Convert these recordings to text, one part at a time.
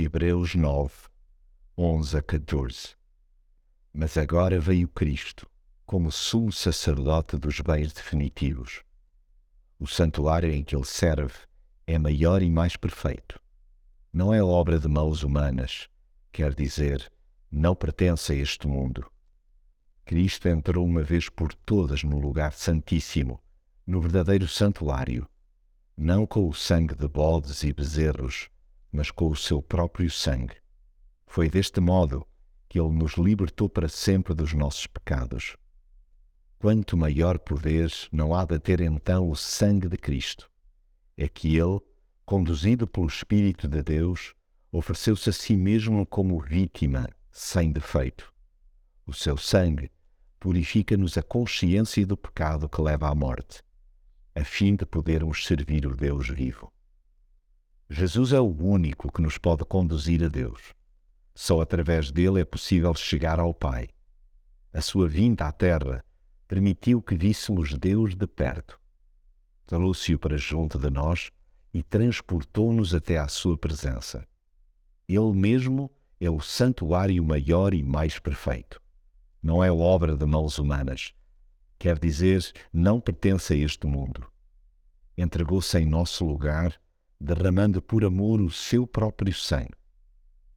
Hebreus 9, 11 a 14. Mas agora veio Cristo, como sumo sacerdote dos bens definitivos. O santuário em que ele serve é maior e mais perfeito. Não é obra de mãos humanas, quer dizer, não pertence a este mundo. Cristo entrou uma vez por todas no lugar santíssimo, no verdadeiro santuário, não com o sangue de bodes e bezerros, mas com o seu próprio sangue. Foi deste modo que ele nos libertou para sempre dos nossos pecados. Quanto maior poder não há de ter então o sangue de Cristo? É que ele, conduzido pelo Espírito de Deus, ofereceu-se a si mesmo como vítima, sem defeito. O seu sangue purifica-nos a consciência do pecado que leva à morte, a fim de podermos servir o Deus vivo. Jesus é o único que nos pode conduzir a Deus. Só através dele é possível chegar ao Pai. A sua vinda à Terra permitiu que víssemos Deus de perto. Trouxe-o para junto de nós e transportou-nos até à sua presença. Ele mesmo é o santuário maior e mais perfeito. Não é obra de mãos humanas. Quer dizer, não pertence a este mundo. Entregou-se em nosso lugar derramando por amor o seu próprio sangue.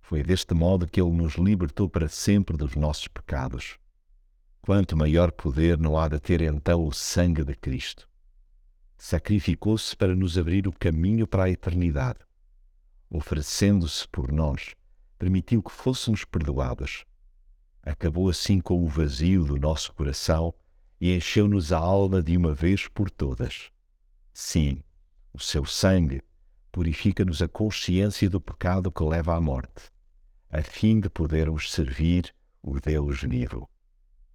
Foi deste modo que ele nos libertou para sempre dos nossos pecados. Quanto maior poder não há de ter então o sangue de Cristo. Sacrificou-se para nos abrir o caminho para a eternidade. Oferecendo-se por nós, permitiu que fôssemos perdoados. Acabou assim com o vazio do nosso coração e encheu-nos a alma de uma vez por todas. Sim, o seu sangue purifica-nos a consciência do pecado que leva à morte, a fim de podermos servir o Deus vivo.